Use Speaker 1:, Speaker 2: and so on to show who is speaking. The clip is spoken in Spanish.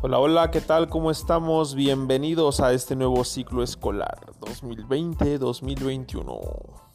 Speaker 1: Hola, hola, ¿qué tal? ¿Cómo estamos? Bienvenidos a este nuevo ciclo escolar 2020-2021.